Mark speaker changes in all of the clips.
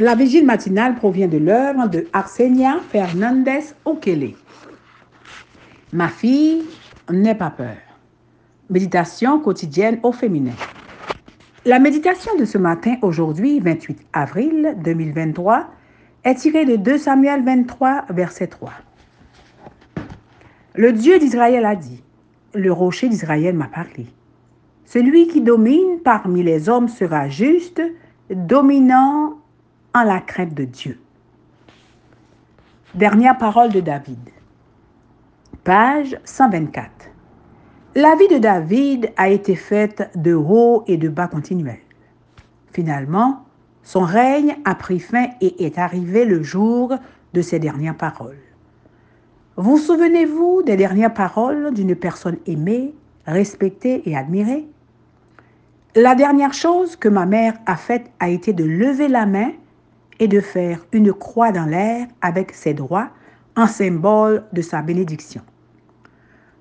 Speaker 1: La vigile matinale provient de l'œuvre de Arsenia Fernandez Okele. Ma fille, n'aie pas peur. Méditation quotidienne au féminin. La méditation de ce matin, aujourd'hui, 28 avril 2023, est tirée de 2 Samuel 23, verset 3. Le Dieu d'Israël a dit, le rocher d'Israël m'a parlé. Celui qui domine parmi les hommes sera juste, dominant la crainte de Dieu. Dernière parole de David. Page 124. La vie de David a été faite de hauts et de bas continuels. Finalement, son règne a pris fin et est arrivé le jour de ses dernières paroles. Vous souvenez-vous des dernières paroles d'une personne aimée, respectée et admirée? La dernière chose que ma mère a faite a été de lever la main et de faire une croix dans l'air avec ses doigts en symbole de sa bénédiction.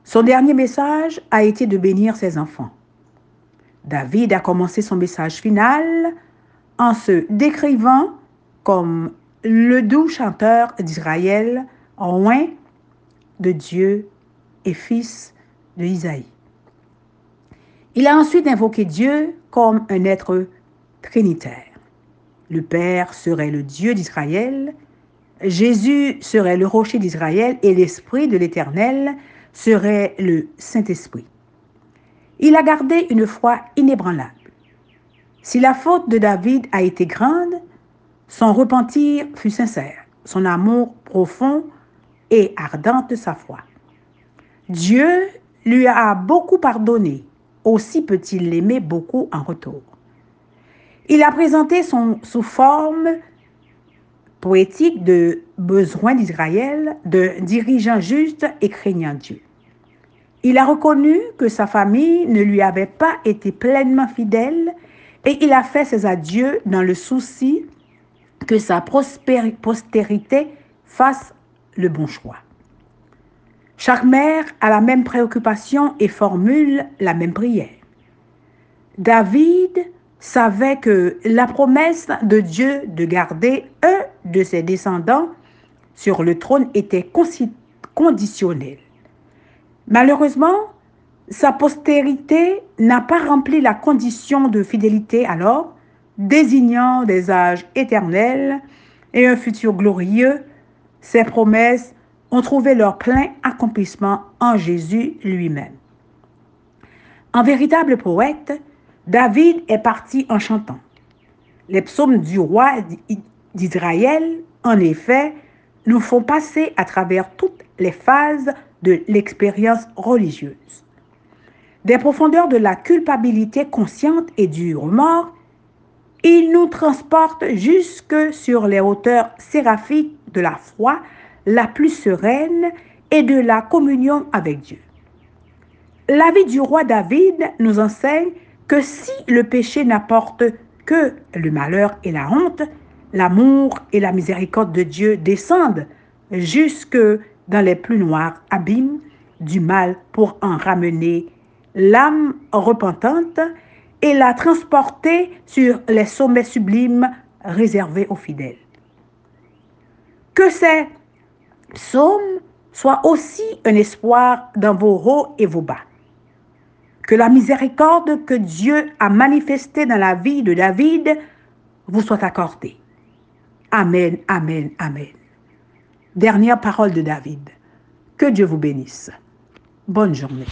Speaker 1: Son dernier message a été de bénir ses enfants. David a commencé son message final en se décrivant comme le doux chanteur d'Israël, loin de Dieu et fils de Isaïe. Il a ensuite invoqué Dieu comme un être trinitaire. Le Père serait le Dieu d'Israël, Jésus serait le rocher d'Israël et l'Esprit de l'Éternel serait le Saint-Esprit. Il a gardé une foi inébranlable. Si la faute de David a été grande, son repentir fut sincère, son amour profond et ardent de sa foi. Dieu lui a beaucoup pardonné, aussi peut-il l'aimer beaucoup en retour. Il a présenté son, sous forme poétique de besoin d'Israël, de dirigeant juste et craignant Dieu. Il a reconnu que sa famille ne lui avait pas été pleinement fidèle et il a fait ses adieux dans le souci que sa postérité fasse le bon choix. Chaque mère a la même préoccupation et formule la même prière. David savait que la promesse de Dieu de garder un de ses descendants sur le trône était conditionnelle. Malheureusement, sa postérité n'a pas rempli la condition de fidélité alors, désignant des âges éternels et un futur glorieux. Ses promesses ont trouvé leur plein accomplissement en Jésus lui-même. En véritable poète, David est parti en chantant. Les psaumes du roi d'Israël, en effet, nous font passer à travers toutes les phases de l'expérience religieuse. Des profondeurs de la culpabilité consciente et du remords, il nous transporte jusque sur les hauteurs séraphiques de la foi la plus sereine et de la communion avec Dieu. La vie du roi David nous enseigne que si le péché n'apporte que le malheur et la honte, l'amour et la miséricorde de Dieu descendent jusque dans les plus noirs abîmes du mal pour en ramener l'âme repentante et la transporter sur les sommets sublimes réservés aux fidèles. Que ces psaumes soient aussi un espoir dans vos hauts et vos bas que la miséricorde que Dieu a manifestée dans la vie de David vous soit accordée. Amen, amen, amen. Dernière parole de David. Que Dieu vous bénisse. Bonne journée.